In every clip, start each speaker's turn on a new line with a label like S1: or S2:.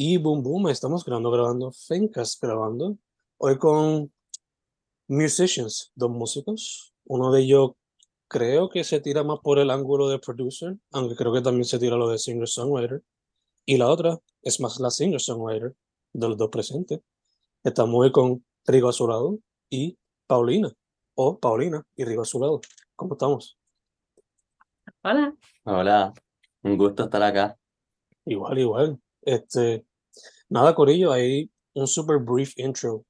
S1: Y boom, boom, estamos grabando, grabando, Fencast grabando. Hoy con musicians, dos músicos. Uno de ellos creo que se tira más por el ángulo de producer, aunque creo que también se tira lo de singer-songwriter. Y la otra es más la singer-songwriter de los dos presentes. Estamos hoy con Rigo Azulado y Paulina, o Paulina y Rigo Azulado. ¿Cómo estamos?
S2: Hola.
S3: Hola, un gusto estar acá.
S1: Igual, igual. Este, nada, Corillo, hay un super brief intro,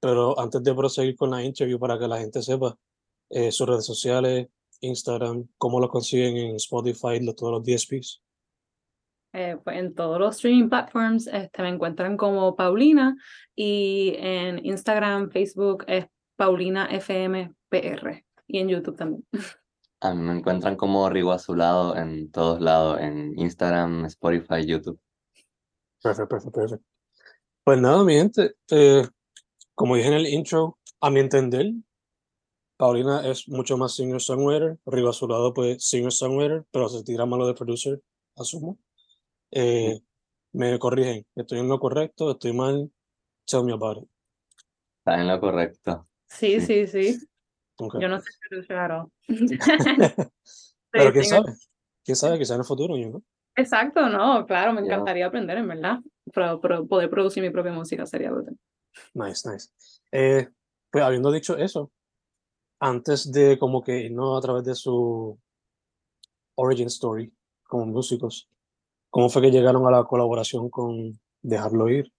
S1: pero antes de proseguir con la interview para que la gente sepa eh, sus redes sociales, Instagram, cómo lo consiguen en Spotify, de todos los DSPs.
S2: Eh, pues en todos los streaming platforms este, me encuentran como Paulina y en Instagram, Facebook es Paulina FMPR y en YouTube también.
S3: A mí me encuentran como Rigo Azulado en todos lados, en Instagram, Spotify, YouTube.
S1: Perfecto, perfecto, perfecto. Pues nada, mi gente, eh, como dije en el intro, a mi entender, Paulina es mucho más singer-songwriter, Rigo Azulado pues singer-songwriter, pero se tira más lo de producer, asumo. Eh, me corrigen, estoy en lo correcto, estoy mal, tell me about it.
S3: Está en lo correcto.
S2: Sí, sí, sí.
S1: Okay.
S2: Yo no sé producer all.
S1: pero quién
S2: Sí,
S1: sabe, quién sabe, quizá en el futuro, yo no.
S2: Exacto, no, claro, me encantaría aprender, en verdad. Pero, pero poder producir mi propia música sería brutal.
S1: Nice, nice. Eh, pues habiendo dicho eso, antes de como que irnos a través de su origin story como músicos, ¿cómo fue que llegaron a la colaboración con Dejarlo Ir?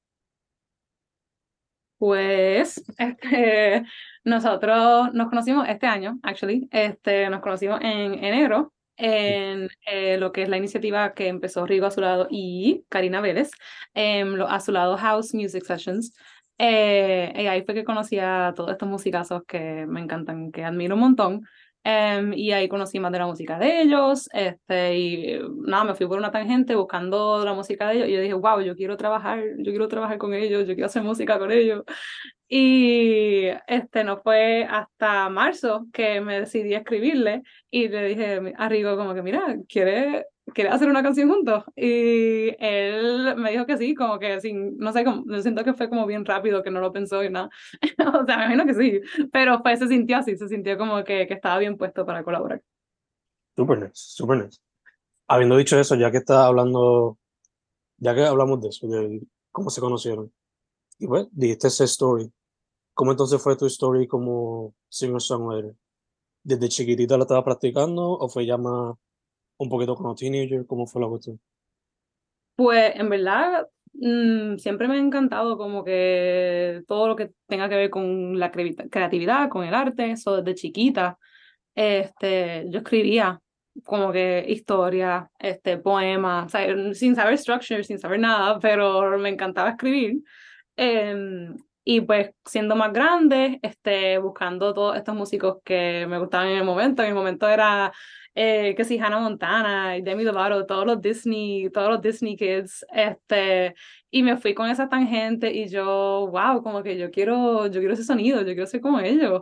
S2: Pues este, nosotros nos conocimos este año, actually, este, nos conocimos en enero en eh, lo que es la iniciativa que empezó Rigo Azulado y Karina Vélez, en los Azulado House Music Sessions. Eh, y ahí fue que conocí a todos estos musicazos que me encantan, que admiro un montón. Em, y ahí conocí más de la música de ellos, este, y nada, me fui por una tangente buscando la música de ellos, y yo dije, wow, yo quiero trabajar, yo quiero trabajar con ellos, yo quiero hacer música con ellos. Y este, no fue hasta marzo que me decidí a escribirle, y le dije a Rigo como que, mira, ¿quieres, ¿quieres hacer una canción juntos? Y él me dijo que sí, como que sin, no sé, como, siento que fue como bien rápido, que no lo pensó y nada. o sea, me imagino que sí, pero pues se sintió así, se sintió como que, que estaba bien puesto para colaborar.
S1: Super nice, super nice. Habiendo dicho eso, ya que está hablando, ya que hablamos de eso, de cómo se conocieron, y pues dijiste esa story, ¿cómo entonces fue tu story como singer-songwriter? ¿Desde chiquitita la estabas practicando o fue ya más un poquito como teenager? ¿Cómo fue la cuestión?
S2: Pues en verdad mm, siempre me ha encantado como que todo lo que tenga que ver con la crevi- creatividad, con el arte, eso desde chiquita. Este, yo escribía como que historias, este, poemas, o sea, sin saber structure, sin saber nada, pero me encantaba escribir. Em, y pues siendo más grande, este, buscando todos estos músicos que me gustaban en el momento. En el momento era eh, que sí, Hannah Montana Demi Lovato, todos los Disney, todos los Disney Kids, este, y me fui con esa tangente y yo, wow, como que yo quiero, yo quiero ese sonido, yo quiero ser como ellos.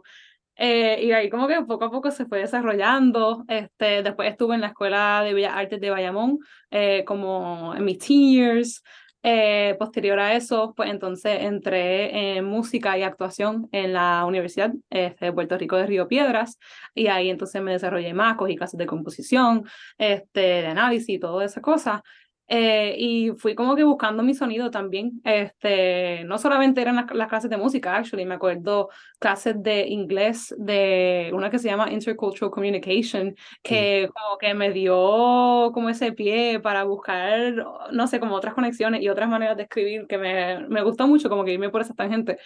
S2: Eh, y ahí como que poco a poco se fue desarrollando. Este, después estuve en la Escuela de Bellas Artes de Bayamón, eh, como en mis teen years. Eh, posterior a eso, pues entonces entré en música y actuación en la Universidad este, de Puerto Rico de Río Piedras y ahí entonces me desarrollé más, cogí clases de composición, este, de análisis y toda esa cosa. Eh, y fui como que buscando mi sonido también. Este, no solamente eran las, las clases de música, actually, me acuerdo clases de inglés de una que se llama Intercultural Communication, que como que me dio como ese pie para buscar, no sé, como otras conexiones y otras maneras de escribir que me, me gustó mucho como que irme por esa tangente.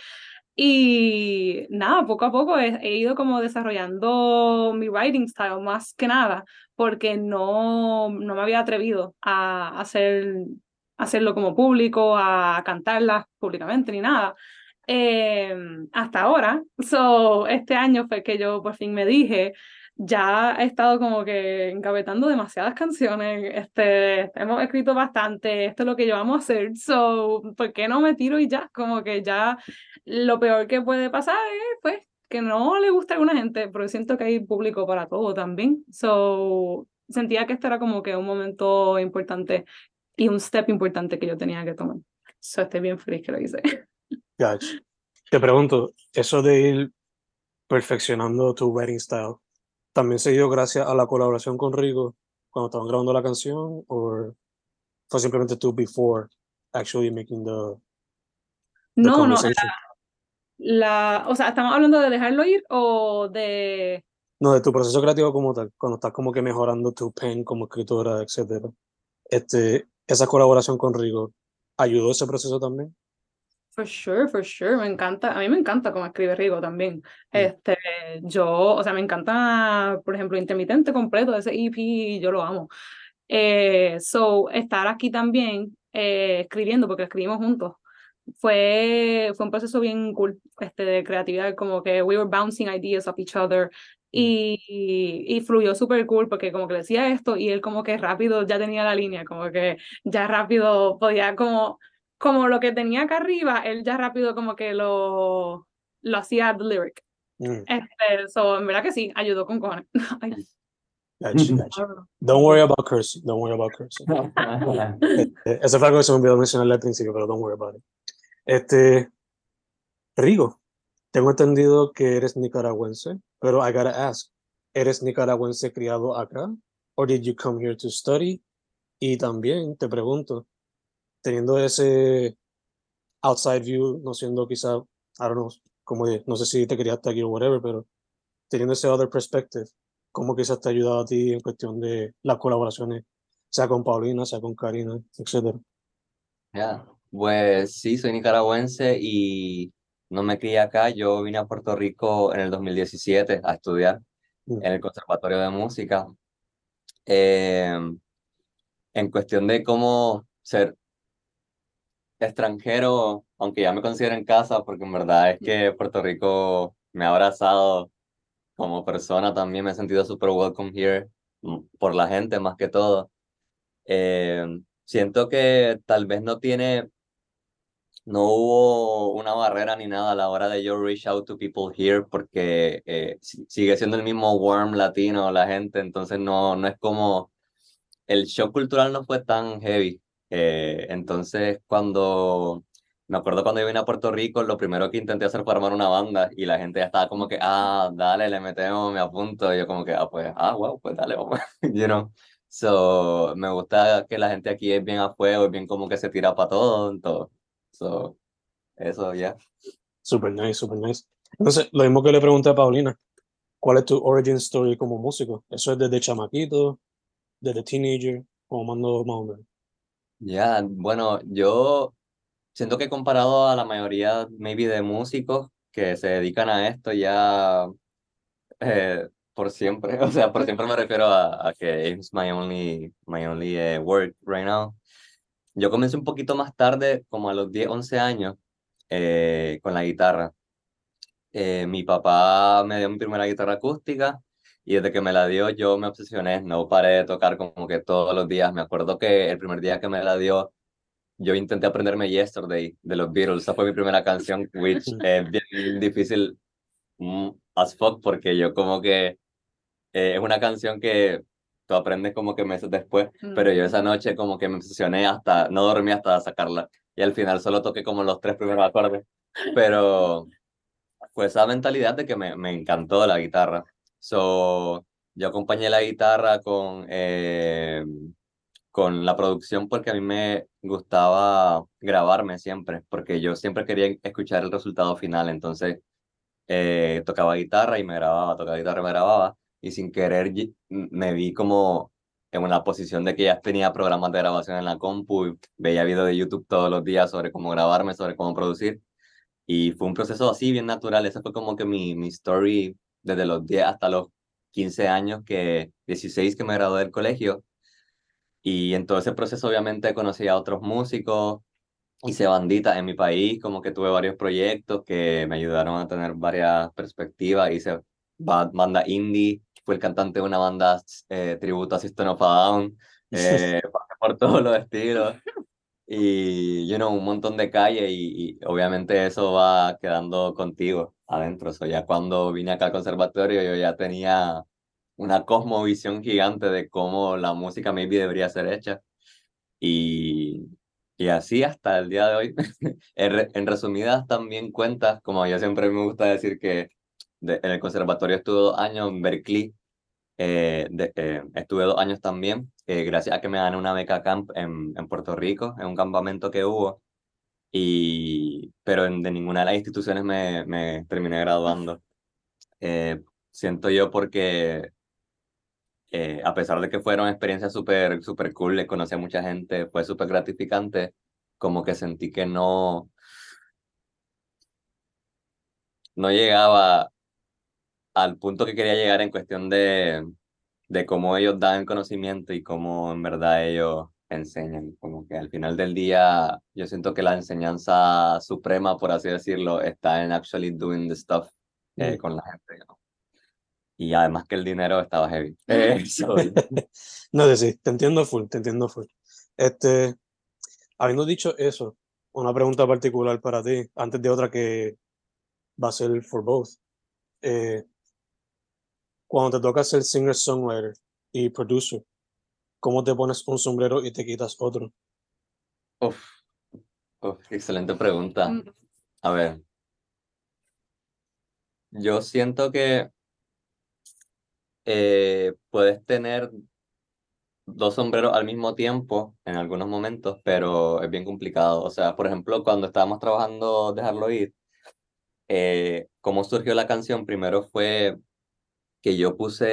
S2: Y nada, poco a poco he, ido como desarrollando mi writing style más que nada, porque no, no me había atrevido a hacer, hacerlo como público, a cantarlas públicamente ni nada. Eh, hasta ahora, so, este año fue que yo por fin me dije, ya he estado como que encabetando demasiadas canciones, este, hemos escrito bastante, esto es lo que yo vamos a hacer, so, ¿por qué no me tiro y ya? Como que ya lo peor que puede pasar es, pues, que no le gusta a alguna gente, pero siento que hay público para todo también, so, sentía que este era como que un momento importante y un step importante que yo tenía que tomar. So, estoy bien feliz que lo hice.
S1: Gotcha. Te pregunto, eso de ir perfeccionando tu writing style, ¿también se dio gracias a la colaboración con Rigo cuando estaban grabando la canción? ¿O fue simplemente tú before actually making the, the
S2: No, no, la, o sea, ¿estamos hablando de dejarlo ir o de
S1: No, de tu proceso creativo como tal, cuando estás como que mejorando tu pen como escritora, etcétera. Este, esa colaboración con Rigo, ¿ayudó ese proceso también?
S2: For sure, for sure, me encanta, a mí me encanta cómo escribe Rigo también. Este, yo, o sea, me encanta, por ejemplo, Intermitente completo, ese EP, yo lo amo. Eh, so, estar aquí también eh, escribiendo, porque escribimos juntos, fue, fue un proceso bien cool, este, de creatividad, como que we were bouncing ideas off each other, y, y, fluyó súper cool porque como que decía esto y él como que rápido ya tenía la línea, como que ya rápido podía como como lo que tenía acá arriba, él ya rápido como que lo, lo hacía the lyric.
S1: Mm.
S2: Este, so, en verdad que sí, ayudó con cojones. Ay,
S1: Gotcha, gotcha. Don't worry about cursing. Don't worry about cursing. Este, eso fue algo que se me olvidó mencionarle al principio, pero don't worry about it. Este, Rigo, tengo entendido que eres nicaragüense, pero I gotta ask, ¿eres nicaragüense criado acá? Or did you come here to study? Y también te pregunto, teniendo ese outside view, no siendo quizá, I don't know, como no sé si te querías aquí o whatever, pero teniendo ese other perspective, ¿cómo quizás te ha ayudado a ti en cuestión de las colaboraciones, sea con Paulina, sea con Karina, etcétera?
S3: Ya, Pues sí, soy nicaragüense y no me crié acá. Yo vine a Puerto Rico en el 2017 a estudiar
S1: Mm.
S3: en el Conservatorio de Música. Eh, en cuestión de cómo ser extranjero, aunque ya me considero en casa, porque en verdad es que Puerto Rico me ha abrazado como persona también, me he sentido súper welcome here mm, por la gente más que todo. Eh, siento que tal vez no tiene, no hubo una barrera ni nada a la hora de yo reach out to people here porque eh, si- sigue siendo el mismo warm latino la gente, entonces no, no es como, el shock cultural no fue tan heavy. Eh, entonces cuando, me acuerdo cuando yo vine a Puerto Rico, lo primero que intenté hacer fue armar una banda y la gente ya estaba como que, ah, dale, le metemos, me apunto, y yo como que, ah, pues, ah, wow, pues dale, vamos, you know. So, me gusta que la gente aquí es bien a fuego, es bien como que se tira para todo, en todo. So, eso, ya.
S1: Super nice, super nice. Entonces, lo mismo que le pregunté a Paulina, ¿cuál es tu origin story como músico? ¿Eso es desde chamaquito, desde teenager, o mando más o menos?
S3: Ya, bueno, yo siento que comparado a la mayoría, maybe, de músicos que se dedican a esto ya eh, por siempre, o sea, por siempre me refiero a, a que it's my only, my only eh, work right now. Yo comencé un poquito más tarde, como a los 10, 11 años, eh, con la guitarra. Mi papá me dio mi primera guitarra acústica y desde que me la dio yo me obsesioné, no paré de tocar como que todos los días. Me acuerdo que el primer día que me la dio, yo intenté aprenderme Yesterday de los Beatles, esa fue mi primera canción, which es bien difícil mm, as fuck porque yo como que eh, es una canción que tú aprendes como que meses después, pero yo esa noche como que me obsesioné hasta, no dormí hasta sacarla y al final solo toqué como los tres primeros acordes, pero pues esa mentalidad de que me, me encantó la guitarra. So, yo acompañé la guitarra con, eh, con la producción porque a mí me gustaba grabarme siempre, porque yo siempre quería escuchar el resultado final, entonces eh, tocaba guitarra y me grababa, tocaba guitarra y me grababa, y sin querer me vi como en una posición de que ya tenía programas de grabación en la compu, y veía videos de YouTube todos los días sobre cómo grabarme, sobre cómo producir, y fue un proceso así, bien natural, esa fue como que mi, mi story desde los 10 hasta los 15 años, que 16 que me gradué del colegio, y en todo ese proceso obviamente conocí a otros músicos, hice banditas en mi país, como que tuve varios proyectos que me ayudaron a tener varias perspectivas, hice ba- banda indie, fui el cantante de una banda eh, tributo a System of a Down, eh, por todos los estilos y, you know, un montón de calle y, y obviamente eso va quedando contigo adentro, so, ya cuando vine acá al conservatorio yo ya tenía una cosmovisión gigante de cómo la música maybe debería ser hecha. Y Y así hasta el día de hoy. en, resumidas también cuentas, como yo siempre me gusta decir que en el conservatorio estuve dos años, en Berkeley eh, eh, estuve dos años también, eh, gracias a que me gané una beca camp en, en Puerto Rico, en un campamento que hubo, y, pero de ninguna de las instituciones me, me terminé graduando. siento yo porque a pesar de que fueron experiencias súper super cool, le conocí a mucha gente, fue súper gratificante, como que sentí que no, no llegaba al punto que quería llegar en cuestión de, de cómo ellos dan conocimiento y cómo en verdad ellos enseñan. Como que al final del día yo siento que la enseñanza suprema, por así decirlo, está en actually doing the stuff eh, mm. con la gente. Y además que el dinero estaba heavy. Eh,
S1: no, de sí, te entiendo full, te entiendo full. Este, habiendo dicho eso, una pregunta particular para ti, antes de otra que va a ser for both. Eh, cuando te toca ser singer-songwriter y producer, ¿cómo te pones un sombrero y te quitas otro?
S3: Uf, excelente pregunta. Mm. A ver, yo siento que eh, puedes tener dos sombreros al mismo tiempo en algunos momentos, pero es bien complicado. O sea, por ejemplo, cuando estábamos trabajando Dejarlo Ir, eh, cómo surgió la canción, primero fue que yo puse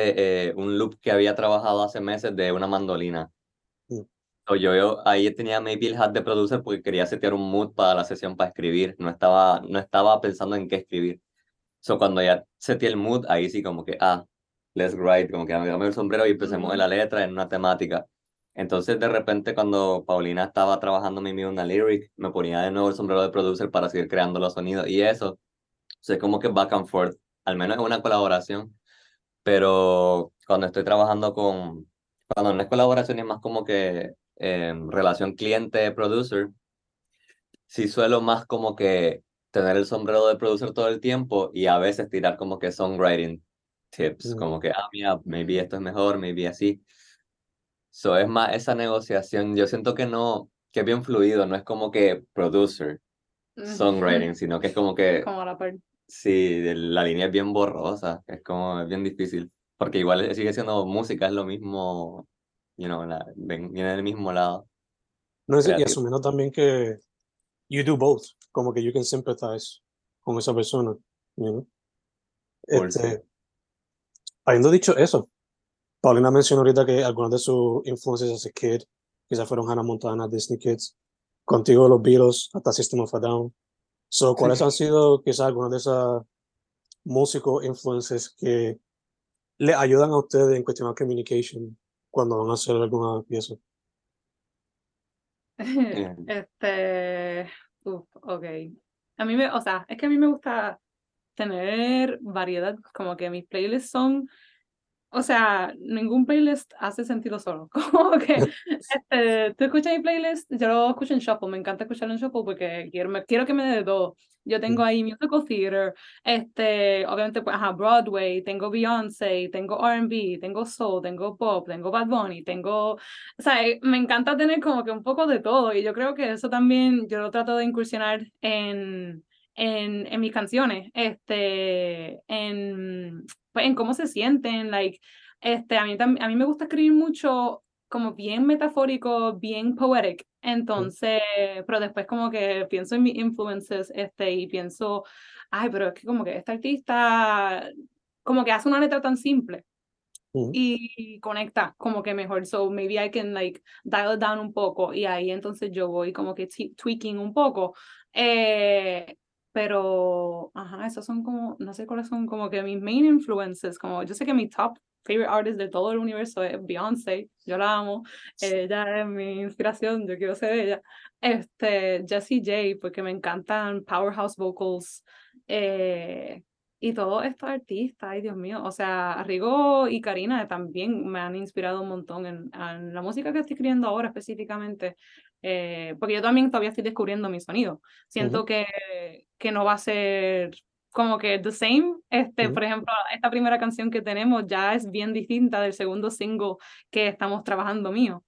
S3: eh, un loop que había trabajado hace meses de una mandolina. Mm. yo, yo, ahí tenía maybe el hat de producer porque quería setear un mood para la sesión para escribir. No estaba, no estaba pensando en qué escribir. So, cuando ya seteé el mood, ahí sí como que, ah, let's write, como que dame el sombrero y empecemos en la letra, en una temática. Entonces, de repente, cuando Paulina estaba trabajando mi una lyric, me ponía de nuevo el sombrero de producer para seguir creando los sonidos y eso. O sea, como que back and forth, al menos es una colaboración. Pero cuando estoy trabajando con, cuando no es colaboración, es más como que eh, relación cliente-producer, sí suelo más como que tener el sombrero de producer todo el tiempo y a veces tirar como que songwriting tips, como que, ah, mira, maybe esto es mejor, maybe así. So es más esa negociación, yo siento que no, que es bien fluido, no es como que producer, songwriting, sino que es como que...
S2: Como la parte.
S3: Sí, la línea es bien borrosa, es como, es bien difícil, porque igual sigue siendo música, es lo mismo, you know, viene del mismo lado.
S1: No, es, y asumiendo también que you do both, como que you can sympathize con esa persona, you este, Habiendo dicho eso, Paulina mencionó ahorita que algunas de sus influencias as a kid quizás fueron Hannah Montana, Disney Kids, contigo los Beatles, hasta System of a Down. So, ¿Cuáles han sido quizás algunos de esos músicos, influencers que le ayudan a ustedes en cuestión de communication cuando van a hacer alguna pieza?
S2: Este, uf, ok. A mí me, o sea, es que a mí me gusta tener variedad, como que mis playlists son, o sea, ningún playlist hace sentido solo, como que este, tú escuchas mi playlist, yo lo escucho en shuffle, me encanta escucharlo en shuffle porque quiero, me, quiero que me dé de todo. Yo tengo ahí musical theater, este, obviamente, pues, ajá, Broadway, tengo Beyoncé, tengo R&B, tengo soul, tengo pop, tengo Bad Bunny, tengo, o sea, eh, me encanta tener como que un poco de todo y yo creo que eso también yo lo trato de incursionar en en, en mis canciones, este, en, pues, en cómo se sienten, like, este, a mí, a mí me gusta escribir mucho como bien metafórico, bien poetic, entonces, pero después como que pienso en mis influences, este, y pienso, ay, pero es que como que este artista, como que hace una letra tan simple, y conecta como que mejor. So maybe I can like dial down un poco y ahí entonces yo voy como que tweaking un poco. Eh, pero, ajá, esos son como, no sé cuáles son como que mis main influences, como yo sé que mi top favorite artist de todo el universo es Beyoncé, yo la amo, ella es mi inspiración, yo quiero ser ella. Este, Jessie J, porque me encantan powerhouse vocals, eh, y todos estos artistas, ay Dios mío, o sea, Rigo y Karina también me han inspirado un montón en, en la música que estoy escribiendo ahora específicamente. Eh, porque yo también todavía estoy descubriendo mi sonido. Siento que, que no va a ser como que the same. Este, Por ejemplo, esta primera canción que tenemos ya es bien distinta del segundo single que estamos trabajando mío.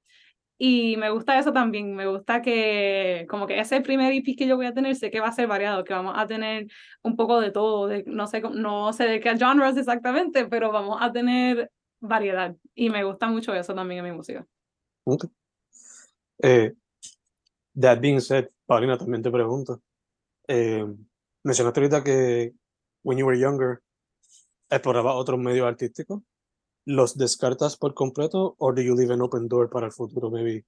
S2: Y me gusta eso también, me gusta que como que ese primer EP que yo voy a tener, sé que va a ser variado, que vamos a tener un poco de todo, de, no, sé, no sé de qué genres exactamente, pero vamos a tener variedad y me gusta mucho eso también en mi música.
S1: Okay. Eh, that being said, Paulina, también te pregunto, eh, mencionaste ahorita que when you were younger exploraba otros medios artísticos. ¿Los descartas por completo o do you leave an open door para el futuro, maybe?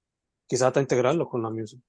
S1: Quizás hasta integrarlos con la música.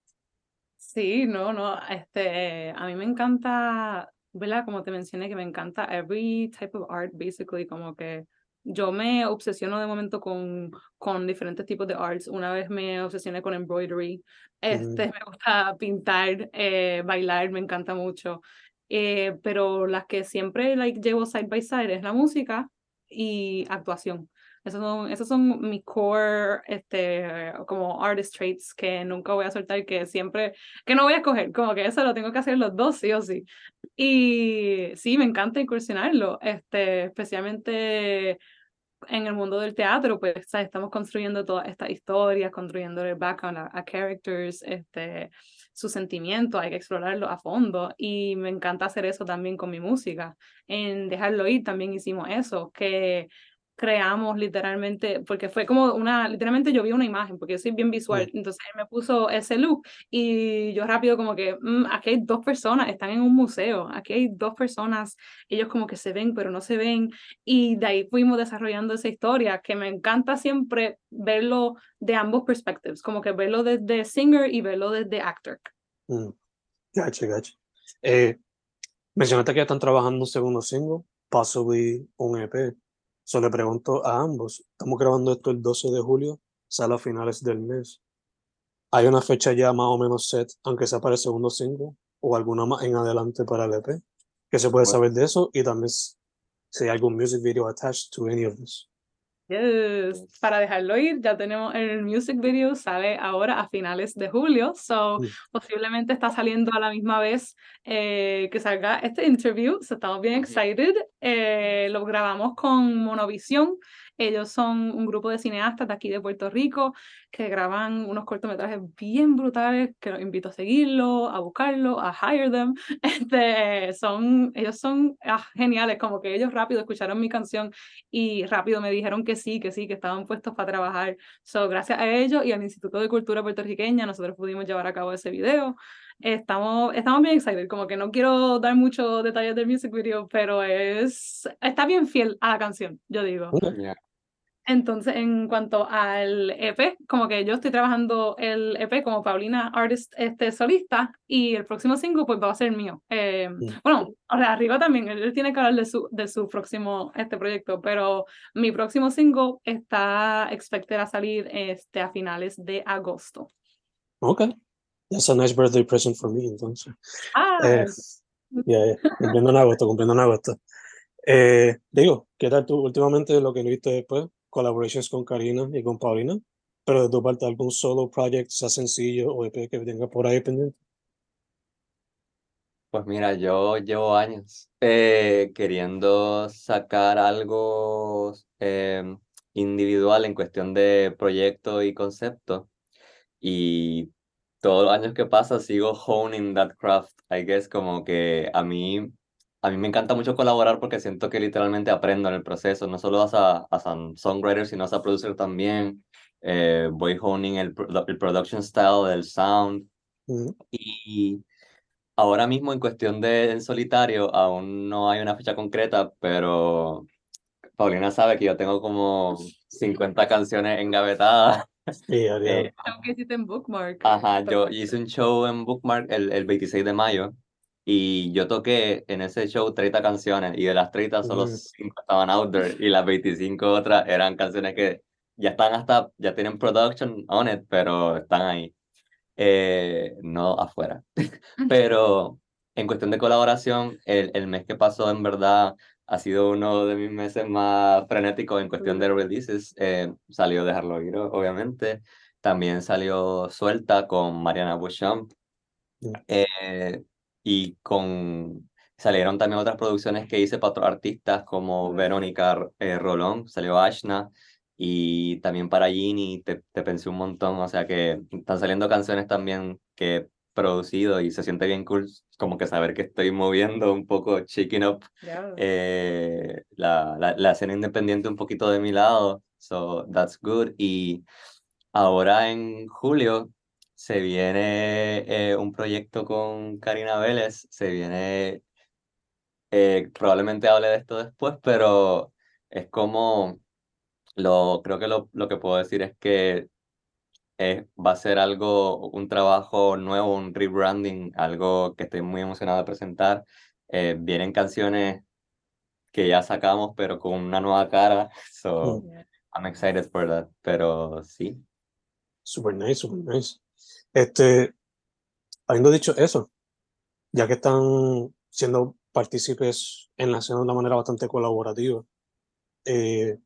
S2: Sí, no, no, este, a mí me encanta, ¿verdad? Como te mencioné, que me encanta every type of art, basically, como que yo me obsesiono de momento con, con diferentes tipos de arts. Una vez me obsesioné con embroidery, este, me gusta pintar, eh, bailar, me encanta mucho. Eh, pero las que siempre like, llevo side by side es la música y actuación. Esos son, esos son mis core, este, como artist traits que nunca voy a soltar, que siempre, que no voy a escoger, como que eso lo tengo que hacer los dos, sí o sí. Y sí, me encanta incursionarlo, este, especialmente en el mundo del teatro, pues estamos construyendo todas estas historias, construyendo el background a, characters, este, su sentimiento, hay que explorarlo a fondo y me encanta hacer eso también con mi música. En Dejarlo Ir también hicimos eso, que creamos literalmente, porque fue como una, literalmente yo vi una imagen, porque yo soy bien visual, entonces él me puso ese look y yo rápido como que, mm, aquí hay dos personas, están en un museo, aquí hay dos personas, ellos como que se ven, pero no se ven, y de ahí fuimos desarrollando esa historia, que me encanta siempre verlo de ambos perspectives, como que verlo desde singer y verlo desde actor.
S1: Mm. Gacho, gacho. Eh, mencionaste que ya están trabajando un segundo single, possibly un EP. Solo le pregunto a ambos, estamos grabando esto el 12 de julio, sale a finales del mes. ¿Hay una fecha ya más o menos set, aunque sea para el segundo single, o alguna más en adelante para el EP? ¿Qué se puede saber de eso? Y también si hay algún music video attached to any of this.
S2: Yes. Para dejarlo ir, ya tenemos el music video, sale ahora a finales de julio, so posiblemente está saliendo a la misma vez eh, que salga este interview, so estamos bien excited. Eh, lo grabamos con Monovisión, ellos son un grupo de cineastas de aquí de Puerto Rico que graban unos cortometrajes bien brutales, que los invito a seguirlo, a buscarlo, a hire them. Este, son, ellos son ah, geniales, como que ellos rápido escucharon mi canción y rápido me dijeron que sí, que sí, que estaban puestos para trabajar. So, gracias a ellos y al Instituto de Cultura Puertorriqueña, nosotros pudimos llevar a cabo ese video. Estamos, estamos bien excited, como que no quiero dar muchos detalles del music video, pero es, está bien fiel a la canción, yo digo. Entonces, en cuanto al EP, como que yo estoy trabajando el EP como Paulina Artist este, solista y el próximo single pues va a ser mío. Eh, bueno, o sea, arriba también, él, tiene que hablar de su, de su próximo este proyecto, pero mi próximo single está expected a salir este, a finales de agosto.
S1: Ok. That's a nice birthday present for me, entonces.
S2: Ah. Eh,
S1: yeah, cumpliendo en agosto, cumpliendo en agosto. Eh, digo, ¿qué tal tú últimamente lo que viste después? Collaborations con Karina y con Paulina, pero de tu parte algún solo project, sea sencillo o EP que tenga por ahí pendiente.
S3: Pues mira, yo llevo años eh, queriendo sacar algo eh, individual en cuestión de proyecto y concepto. Y todos los años que pasa sigo honing that craft. I guess como que a mí a mí me encanta mucho colaborar porque siento que literalmente aprendo en el proceso, no solo as a, as a songwriter, sino as a producer también. Eh, voy honing el, el production style del sound. Y ahora mismo en cuestión de en solitario, aún no hay una fecha concreta, pero Paulina sabe que yo tengo como 50 canciones engavetadas.
S1: Sí, eh,
S2: en Bookmark.
S3: Ajá, yo hice un show en Bookmark el, el 26 de mayo y yo toqué en ese show 30 canciones y de las 30 solo 5 estaban outdoor y las 25 otras eran canciones que ya están hasta, ya tienen production on it, pero están ahí, eh, no afuera. pero en cuestión de colaboración, el, el mes que pasó en verdad ha sido uno de mis meses más frenéticos en cuestión de releases. Eh, salió Dejarlo Ir, obviamente. También salió Suelta con Mariana Bouchamp. Eh, y con salieron también otras producciones que hice para otros artistas como Verónica eh, Rolón, salió Ashna, y también para Gini te, te pensé un montón, o sea que están saliendo canciones también que he producido y se siente bien cool como que saber que estoy moviendo un poco, shaking up eh, la, la, la escena independiente un poquito de mi lado, so that's good. Y ahora en julio se viene eh, un proyecto con Karina Vélez, se viene, eh, probablemente hable de esto después, pero es como, lo, creo que lo, lo que puedo decir es que va a ser algo, un trabajo nuevo, un rebranding, algo que estoy muy emocionado de presentar. Eh, vienen canciones que ya sacamos, pero con una nueva cara. So. I'm excited for that. Pero sí.
S1: Super nice, super nice. Este, habiendo dicho eso, ya que están siendo partícipes en la escena de una manera bastante colaborativa, eh,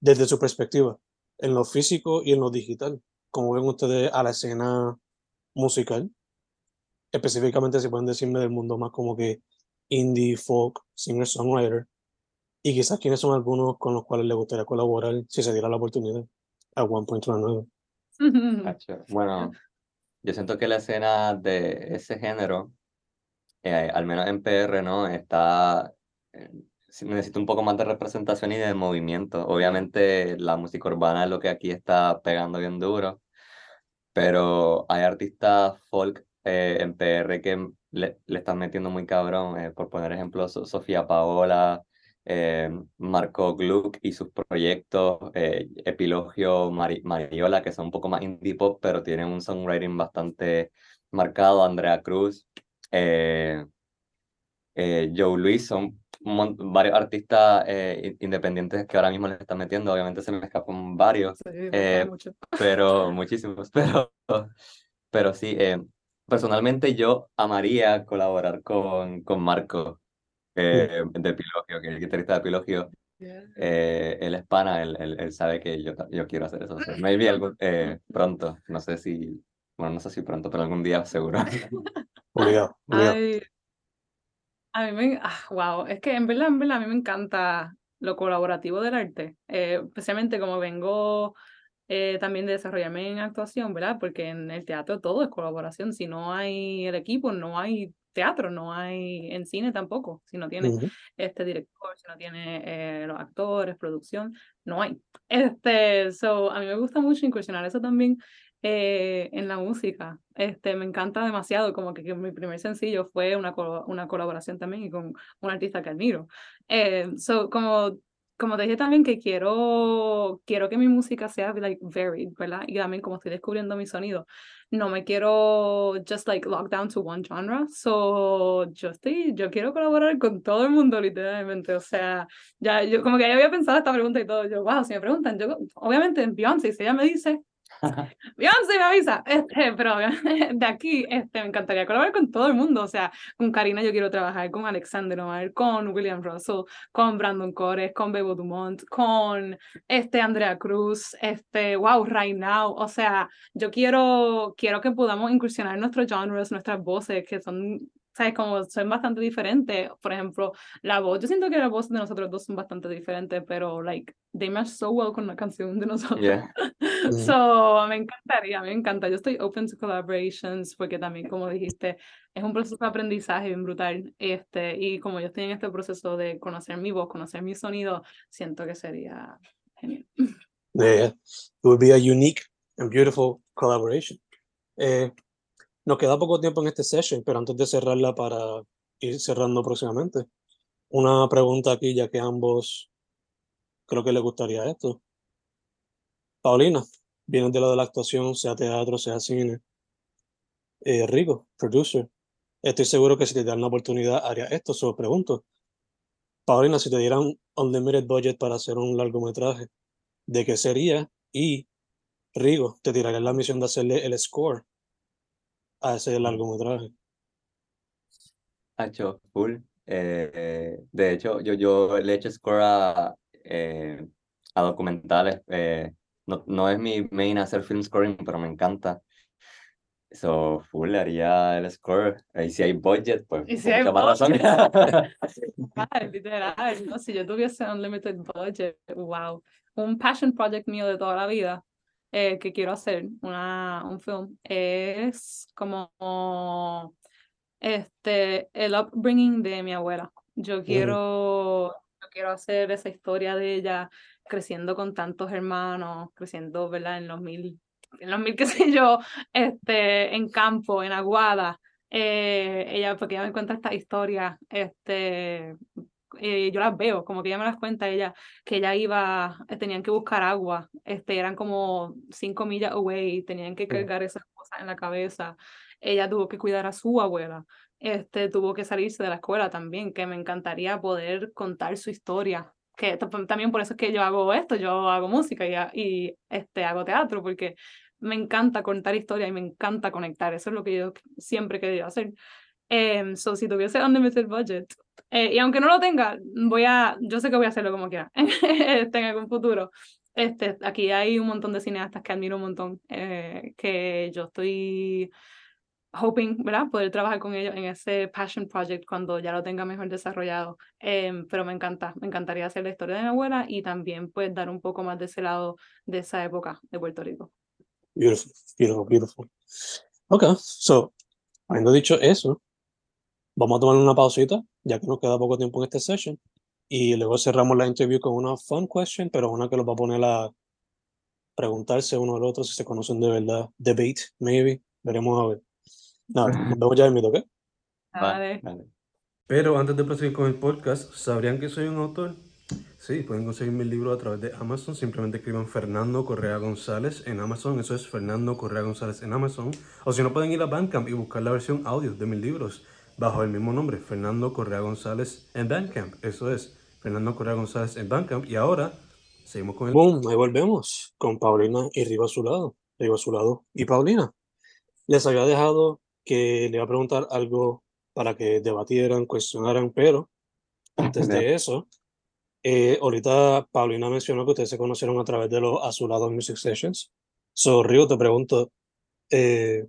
S1: desde su perspectiva, en lo físico y en lo digital, como ven ustedes a la escena musical, específicamente si pueden decirme del mundo más como que indie, folk, singer-songwriter, y quizás quiénes son algunos con los cuales les gustaría colaborar si se diera la oportunidad a One Point.
S3: Bueno, yo siento que la escena de ese género, eh, al menos en PR, ¿no? Está, eh, necesita un poco más de representación y de movimiento. Obviamente la música urbana es lo que aquí está pegando bien duro, pero hay artistas folk eh, en PR que le, le, están metiendo muy cabrón. por poner ejemplo, Sofía Paola, eh, Marco Gluck y sus proyectos, eh, Epilogio, Mariola, que son un poco más indie pop, pero tienen un songwriting bastante marcado, Andrea Cruz, eh, Joe Luis, son varios artistas independientes que ahora mismo le están metiendo, obviamente se me escapan varios, pero muchísimos, pero, pero sí, personalmente yo amaría colaborar con, con Marco eh, de Epilogio, que es el guitarrista de Epilogio, eh, él es pana, él, él, sabe que yo, yo quiero hacer eso. maybe algo, eh, pronto, no sé si, bueno, no sé si pronto, pero algún día seguro.
S2: a mí me, ah, wow, es que en verdad, en verdad, a mí me encanta lo colaborativo del arte, eh, especialmente como vengo eh, también de desarrollarme en actuación, ¿verdad? Porque en el teatro todo es colaboración, si no hay el equipo, no hay teatro, no hay en cine tampoco, si no tiene este director, si no tiene eh, los actores, producción, no hay. Este, so, a mí me gusta mucho incursionar eso también eh, en la música. Este, me encanta demasiado, como que, mi primer sencillo fue una, una colaboración también y con un artista que admiro. Eh, so, como como te dije también que quiero, quiero que mi música sea like varied, ¿verdad? Y también como estoy descubriendo mi sonido, no me quiero just like lock down to one genre. So, yo estoy, yo quiero colaborar con todo el mundo literalmente. O sea, ya yo como que ya había pensado esta pregunta y todo. Yo, wow, si me preguntan, yo obviamente en Beyoncé, si ella me dice, Beyoncé me avisa, este, pero de aquí este, me encantaría colaborar con todo el mundo, o sea, con Karina yo quiero trabajar, con Alexander Omar, con William Russell, con Brandon Cores, con Bebo Dumont, con este Andrea Cruz, este, wow, Right Now, o sea, yo quiero, quiero que podamos incursionar nuestros genres, nuestras voces, que son ¿sabes? Como son bastante diferentes. Por ejemplo, la voz, yo siento que la voz de nosotros dos son bastante diferentes, pero, like, they match so well con la canción de nosotros. so, me encantaría, me encanta. Yo estoy open to collaborations porque también, como dijiste, es un proceso de aprendizaje bien brutal. Este, y como yo estoy en este proceso de conocer mi voz, conocer mi sonido, siento que sería genial.
S1: Yeah, it would be a unique and beautiful collaboration. Eh, nos queda poco tiempo en este session, pero antes de cerrarla para ir cerrando próximamente, una pregunta aquí, ya que ambos creo que les gustaría esto. Paulina, vienes de lo de la actuación, sea teatro, sea cine. Eh, producer. Estoy seguro que si te dan la oportunidad haría esto, solo pregunto. Paulina, si te dieran unlimited budget para hacer un largometraje, ¿de qué sería? Y Rigo, te tiraría la misión de hacerle el score a ese largometraje.
S3: hecho full. Eh, de hecho, yo, yo le he hecho score a, eh, a documentales. Eh, no, no es mi main hacer film scoring, pero me encanta. eso full haría el score. Y si hay budget, pues ¿Y si hay más razón.
S2: literal, no, si yo tuviese unlimited budget, wow. un passion project mío de toda la vida eh, que quiero hacer, una, un film, es como este, el upbringing de mi abuela. Yo quiero, yo quiero hacer esa historia de ella creciendo con tantos hermanos, creciendo, ¿verdad? En los mil, en los mil, qué sé yo, este, en campo, en Aguada. Eh, ella, porque ella me cuenta esta historia, este, eh, yo las veo, como que ella me las cuenta, ella, que ella iba, eh, tenían que buscar agua, este, eran como cinco millas away, tenían que cargar esas cosas en la cabeza, ella tuvo que cuidar a su abuela, este, tuvo que salirse de la escuela también, que me encantaría poder contar su historia, que también por eso es que yo hago esto, yo hago música y, y este, hago teatro, porque me encanta contar historia y me encanta conectar, eso es lo que yo siempre he querido hacer. Um, so, si tuviese unlimited budget, eh, y aunque no lo tenga, voy a, yo sé que voy a hacerlo como quiera, este, en algún futuro. Este, aquí hay un montón de cineastas que admiro un montón, eh, que yo estoy hoping, ¿verdad? Poder trabajar con ellos en ese passion project cuando ya lo tenga mejor desarrollado. Em, pero me encanta, me encantaría hacer la historia de mi abuela y también pues dar un poco más de ese lado de esa época de Puerto Rico.
S1: Beautiful, beautiful, beautiful. Ok, so, habiendo dicho eso, vamos a tomar una pausita, ya que nos queda poco tiempo en este session. Y luego cerramos la interview con una fun question, pero una que los va a poner a preguntarse uno al otro si se conocen de verdad. Debate, maybe. Veremos a ver. Nada, nos vemos ya en mi toque.
S2: Vale.
S1: Pero antes de proseguir con el podcast, ¿sabrían que soy un autor? Sí, pueden conseguir mi libro a través de Amazon. Simplemente escriban Fernando Correa González en Amazon. Eso es Fernando Correa González en Amazon. O si no, pueden ir a Bandcamp y buscar la versión audio de mis libros bajo el mismo nombre, Fernando Correa González en Bandcamp. Eso es, Fernando Correa González en Bandcamp. Y ahora seguimos con el... Boom, ahí volvemos con Paulina y Riva a su lado. Riva a su lado y Paulina. Les había dejado que le iba a preguntar algo para que debatieran, cuestionaran, pero antes de eso, eh, ahorita Paulina mencionó que ustedes se conocieron a través de los Azulados Music Sessions. So, Río, te pregunto, eh,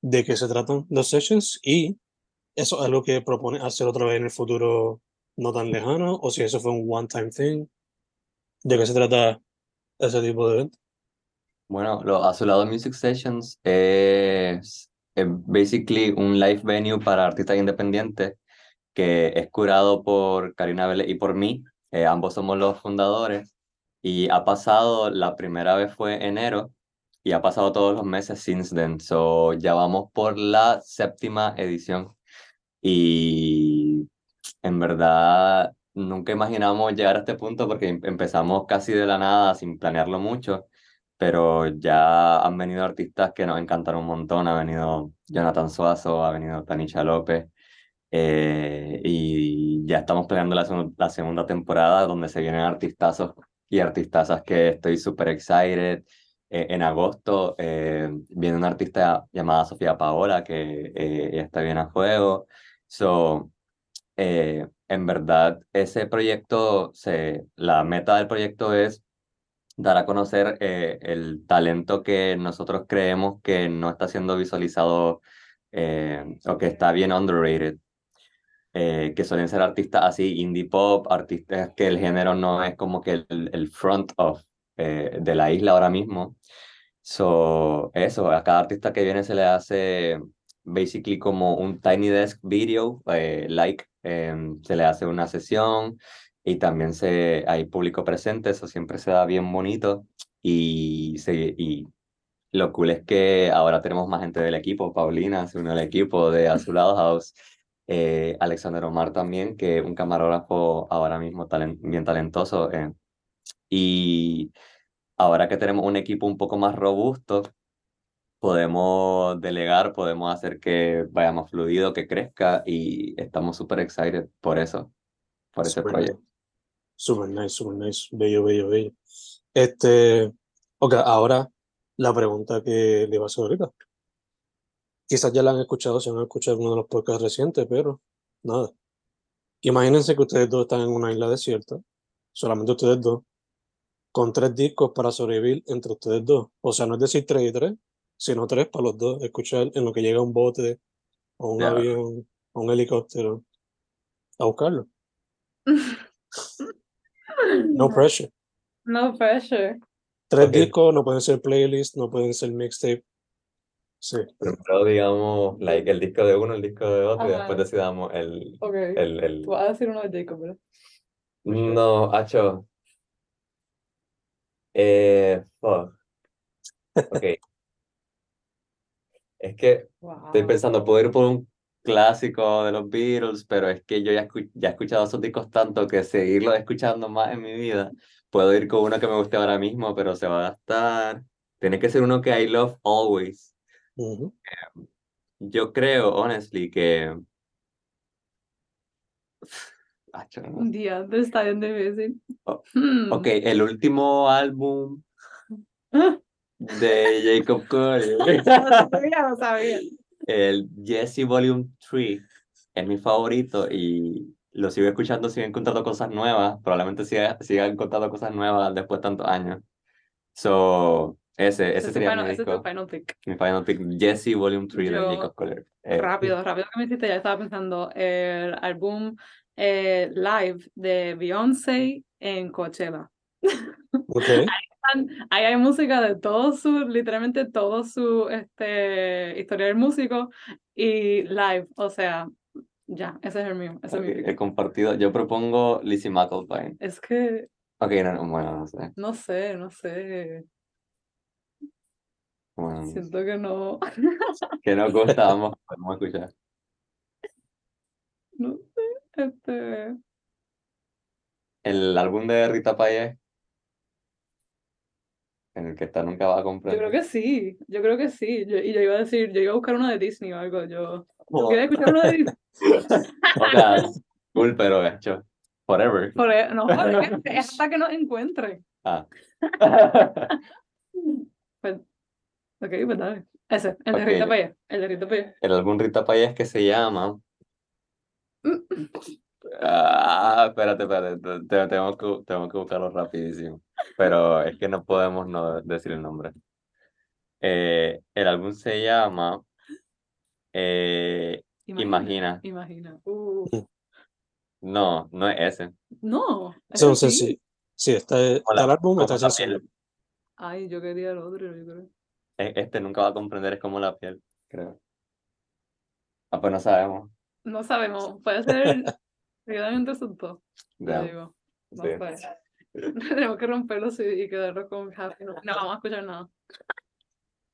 S1: ¿de qué se tratan los sessions? Y ¿Eso es algo que propone hacer otra vez en el futuro no tan lejano? ¿O si eso fue un one-time thing? ¿De qué se trata ese tipo de evento?
S3: Bueno, los Music Sessions es, es basically un live venue para artistas independientes que es curado por Karina Vélez y por mí. Eh, ambos somos los fundadores. Y ha pasado, la primera vez fue enero, y ha pasado todos los meses since then. So ya vamos por la séptima edición. Y en verdad nunca imaginamos llegar a este punto porque em, empezamos casi de la nada sin planearlo mucho, pero ya han venido artistas que nos encantaron un montón, ha venido Jonathan Suazo, ha venido Tanisha López, eh, y ya estamos planeando la, la, segunda temporada donde se vienen artistazos y artistazas que estoy súper excited. Eh, en agosto eh, viene una artista llamada Sofía Paola que ya está bien a juego. So, eh, en verdad, ese proyecto, se, la meta del proyecto es dar a conocer eh, el talento que nosotros creemos que no está siendo visualizado eh, o que está bien underrated. que suelen ser artistas así, indie pop, artistas que el género no es como que el, el front of de la isla ahora mismo. So, eso, a cada artista que viene se le hace basically como un Tiny Desk video, eh, like, em, se le hace una sesión y también se, hay público presente, eso siempre se da bien bonito y, se, y lo cool es que ahora tenemos más gente del equipo, Paulina se unió al equipo de Azulado House, eh, Alexander Omar también, que es un camarógrafo ahora mismo bien talentoso. Eh, y ahora que tenemos un equipo un poco más robusto, podemos delegar, podemos hacer que vaya más fluido, que crezca y estamos súper excited por eso, por ese proyecto.
S1: Super nice, super nice, bello, bello, bello. Este, ok, ahora la pregunta que le iba a hacer ahorita. Quizás ya la han escuchado, si han escuchado alguno de los podcasts recientes, pero nada. Imagínense que ustedes dos están en una isla desierta, solamente ustedes dos, con tres discos para sobrevivir entre ustedes dos. O sea, no es decir tres y tres, sino tres para los dos, escuchar en lo que llega un bote o un avión o un helicóptero a buscarlo. no pressure.
S2: No pressure.
S1: Tres
S3: Ok.
S1: discos, no pueden ser playlist, no pueden ser mixtape. Sí.
S3: Primero digamos like, el disco de uno, el disco de otro, y
S2: Ajá.
S3: después decidamos el,
S2: Ok.
S3: el, el...
S2: Tú vas a decir uno de Jacob, ¿verdad?
S3: No, Hacho. Eh, fuck. Ok. Es que estoy
S2: Wow.
S3: pensando, puedo ir por un clásico de los Beatles, pero es que yo ya, escu- ya he escuchado esos discos tanto que seguirlos escuchando más en mi vida, puedo ir con uno que me guste ahora mismo, pero se va a gastar. Tiene que ser uno que I love always.
S1: Ujú.
S3: Yo creo, honestly, que...
S2: Un día te está bien difícil.
S3: Oh,
S2: Hmm.
S3: Ok, el último álbum
S2: Ah,
S3: de Jacob Collier,
S2: Lo sabía, lo sabía.
S3: el Jesse Volume 3, es mi favorito y lo sigo escuchando, sigo encontrando cosas nuevas, probablemente siga, siga encontrando cosas nuevas después de tantos años. So, ese,
S2: Ese
S3: sería
S2: final-
S3: mi
S2: ese es tu
S3: disco,
S2: final pick.
S3: mi final pick, Jesse Volume 3 de
S2: Yo-
S3: Jacob Collier. Eh,
S2: Rápido, rápido que me hiciste, ya estaba pensando el álbum eh, live de Beyoncé en Coachella.
S1: Ok.
S2: Ahí hay música de todo su, literalmente todo su este, historial músico y live, o sea, ya, ese es el mío, ese es
S3: he compartido, yo propongo Lizzie McAlpine.
S2: Es que,
S3: Ok, no, no, bueno, no sé.
S2: no sé, no sé,
S3: Bueno,
S2: siento que no,
S3: que no gusta, vamos, vamos a escuchar.
S2: no sé, este,
S3: El álbum de Rita Payés, en el que está nunca va a
S2: yo
S3: comprender.
S2: creo que sí, yo creo que sí, yo, y yo iba a decir, yo iba a buscar uno de Disney o algo, yo,
S3: Oh.
S2: ¿quieres escuchar uno de Disney?
S3: O sea, cool, pero hecho, forever.
S2: Por e- no, es hasta que nos encuentre.
S3: Ah.
S2: Pues, ok, pues dale. Ese, el de. Rita Payé, el de Rita Payé.
S3: El álbum Rita Payés que se llama. Ah, espérate, espérate, te- te- tengo que, tengo que buscarlo rapidísimo. Pero es que no podemos no decir el nombre. Eh, el álbum se llama eh, Imagina.
S2: Imagina. Uh,
S3: No, no es ese.
S2: no,
S1: Son
S2: ese sí.
S1: Sí, está, el álbum, está
S3: la piel.
S2: Ay, yo quería el otro, yo creo.
S3: E- Este nunca va a comprender, es como la piel, creo. Ah, pues no sabemos.
S2: No sabemos, puede ser. Quedan entre esos dos,
S3: Ya,
S2: digo. No
S3: sí.
S2: Tenemos que romperlos y, y quedarnos con happy. No, no vamos a escuchar nada.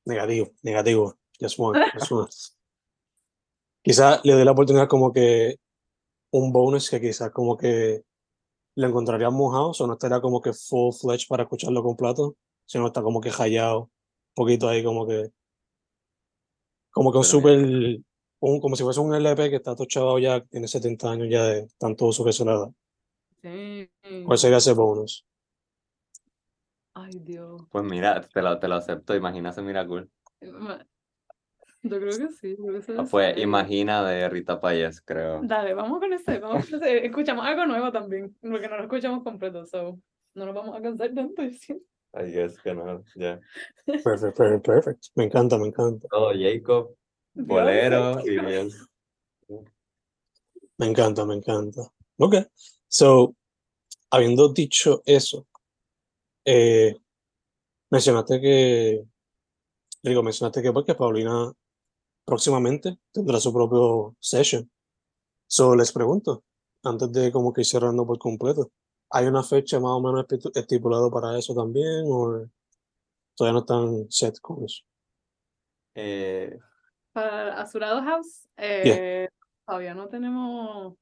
S1: Negativo, negativo. Just one, just one. Quizá le dé la oportunidad como que un bonus que quizás como que le encontraría mojado, o no estaría como que full fledged para escucharlo completo, sino está como que hallado, un poquito ahí como que como que un super, un, como si fuese un LP que está tochado ya, tiene 70 años ya de tanto uso que se le da.
S2: Sí.
S1: ¿Cuál sería ese bonus?
S2: Ay, Dios.
S3: Pues mira, te lo, te lo acepto, imagina ese Miracle.
S2: Yo creo que sí. creo que ese
S3: Ah, Pues. Imagina de Rita Payés, creo.
S2: Dale, vamos con ese, vamos con ese. Escuchamos algo nuevo también, porque no lo escuchamos completo, so no nos vamos a cansar tanto. siento.
S3: I guess que no, ya.
S1: Perfect, perfect, perfect. Me encanta, me encanta.
S3: Todo Jacob, Bolero y Beyoncé.
S1: Me encanta, me encanta. Ok. So, habiendo dicho eso, eh, mencionaste que, digo, mencionaste que porque Paulina próximamente tendrá su propio session. So, les pregunto, antes de como que ir cerrando por completo, ¿hay una fecha más o menos estipu- estipulada para eso también o todavía no están set con eso?
S3: Eh,
S2: Para Azurado House, eh, todavía no tenemos,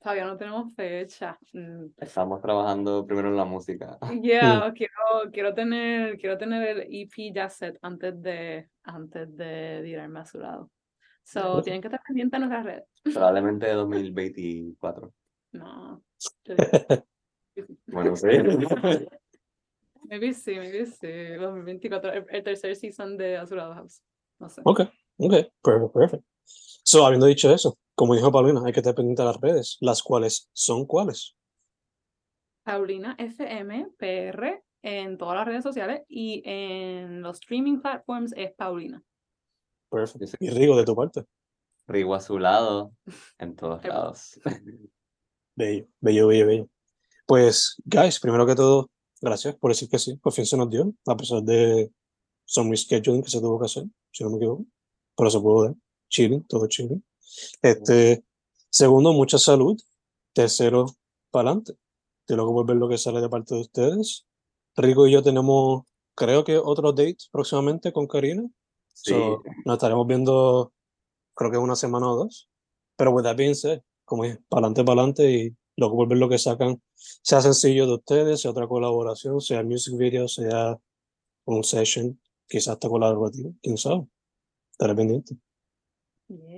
S2: todavía no tenemos fecha. Mm,
S3: estamos trabajando primero en la música.
S2: Yeah, quiero, quiero tener, quiero tener el EP ya set antes de, antes de tirarme a Azurado. So,
S1: Ok.
S2: tienen que estar pendientes de nuestras redes.
S3: Probablemente de 2024.
S2: No.
S3: Bueno, sí.
S2: Maybe sí, maybe sí. 2024, el, el tercer season de Azurado House. No sé.
S1: Ok, ok, perfect, perfect. So, habiendo dicho eso, como dijo Paulina, hay que estar pendiente de las redes, las cuales son cuáles.
S2: Paulina FM PR en todas las redes sociales y en los streaming platforms es Paulina.
S1: Perfect.
S3: Yo sé-
S1: Y Rigo, de tu parte.
S3: Rigo a su lado, en todos lados.
S1: Bello, bello, bello, bello. Pues, guys, primero que todo, gracias por decir que sí. Por fin se nos dio, a pesar de some rescheduling que se tuvo que hacer, si no me equivoco. Pero se pudo dar. Chilling, todo chilling. Este, segundo, mucha salud. Tercero, para adelante. De luego volver lo que sale de parte de ustedes. Rico y yo tenemos, creo que otro date próximamente con Karina.
S3: Sí,
S1: So, nos estaremos viendo, creo que una semana o dos. Pero being said, como es, para adelante, para adelante y luego volver lo que sacan, sea sencillo de ustedes, sea otra colaboración, sea music video, sea un session, quizás hasta colaborativo, quién sabe. Estaré pendiente.
S2: Yes.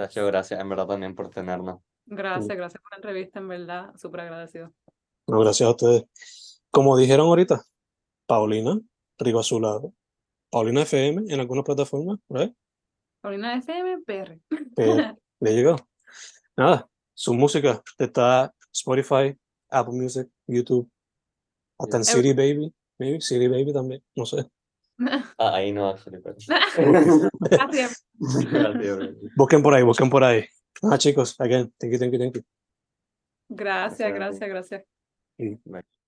S3: Sacho, gracias en verdad también por tenernos.
S2: Gracias, gracias por la entrevista, en verdad. Súper agradecido.
S1: No, gracias a ustedes. Como dijeron ahorita, Paulina, Rigo a su lado. Paulina FM en algunas plataformas, ¿right?
S2: Paulina FM, PR.
S1: Pero le llegó. Nada, su música está Spotify, Apple Music, YouTube, hasta en. City Baby, maybe City Baby también, no sé.
S3: Ah, ahí no, actually, pero.
S2: Gracias.
S1: Busquen por ahí, busquen por ahí. Ah, chicos, again, thank you, thank you, thank you.
S2: Gracias,
S3: Gracias
S2: gracias, gracias.